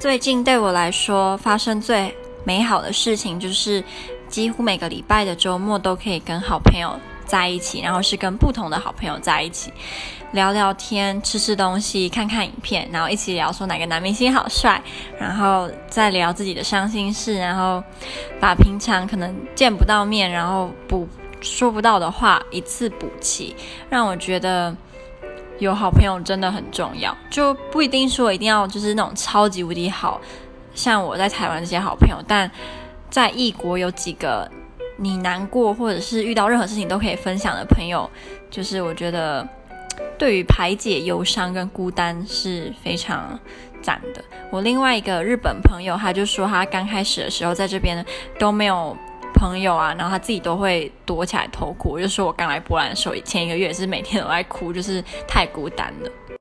最近对我来说，发生最美好的事情就是，几乎每个礼拜的周末都可以跟好朋友在一起，然后是跟不同的好朋友在一起。聊聊天、吃吃东西、看看影片，然后一起聊说哪个男明星好帅，然后再聊自己的伤心事，然后把平常可能见不到面，然后补说不到的话一次补齐，让我觉得有好朋友真的很重要，就不一定说一定要就是那种超级无敌好，像我在台湾这些好朋友，但在异国有几个。你难过或者是遇到任何事情都可以分享的朋友，就是我觉得对于排解忧伤跟孤单是非常赞的。我另外一个日本朋友，他就说他刚开始的时候在这边都没有朋友啊，然后他自己都会躲起来偷哭。我就说我刚来波兰的时候，前一个月是每天都在哭，就是太孤单了。